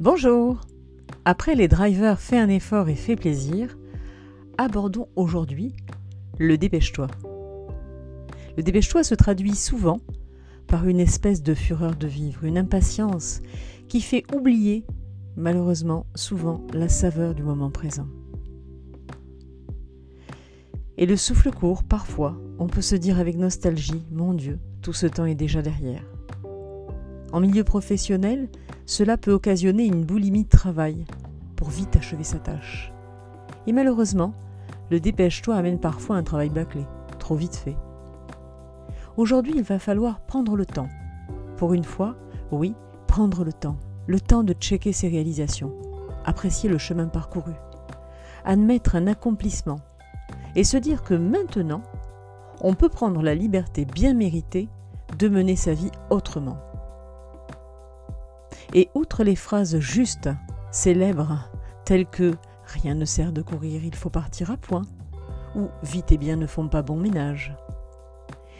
Bonjour Après les drivers fait un effort et fait plaisir, abordons aujourd'hui le dépêche-toi. Le dépêche-toi se traduit souvent par une espèce de fureur de vivre, une impatience qui fait oublier, malheureusement, souvent la saveur du moment présent. Et le souffle court, parfois, on peut se dire avec nostalgie, mon Dieu, tout ce temps est déjà derrière. En milieu professionnel, cela peut occasionner une boulimie de travail pour vite achever sa tâche. Et malheureusement, le dépêche-toi amène parfois un travail bâclé, trop vite fait. Aujourd'hui, il va falloir prendre le temps. Pour une fois, oui, prendre le temps. Le temps de checker ses réalisations, apprécier le chemin parcouru, admettre un accomplissement et se dire que maintenant, on peut prendre la liberté bien méritée de mener sa vie autrement. Et outre les phrases justes, célèbres, telles que Rien ne sert de courir, il faut partir à point, ou Vite et bien ne font pas bon ménage,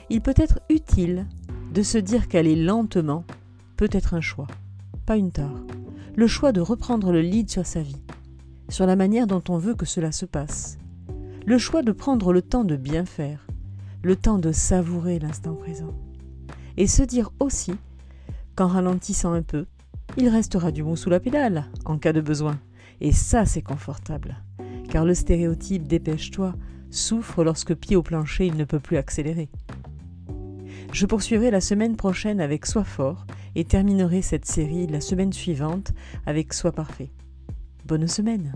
il peut être utile de se dire qu'aller lentement peut être un choix, pas une tare. Le choix de reprendre le lead sur sa vie, sur la manière dont on veut que cela se passe. Le choix de prendre le temps de bien faire, le temps de savourer l'instant présent. Et se dire aussi qu'en ralentissant un peu, il restera du bon sous la pédale en cas de besoin. Et ça, c'est confortable. Car le stéréotype dépêche-toi souffre lorsque pied au plancher, il ne peut plus accélérer. Je poursuivrai la semaine prochaine avec Sois fort et terminerai cette série la semaine suivante avec Sois parfait. Bonne semaine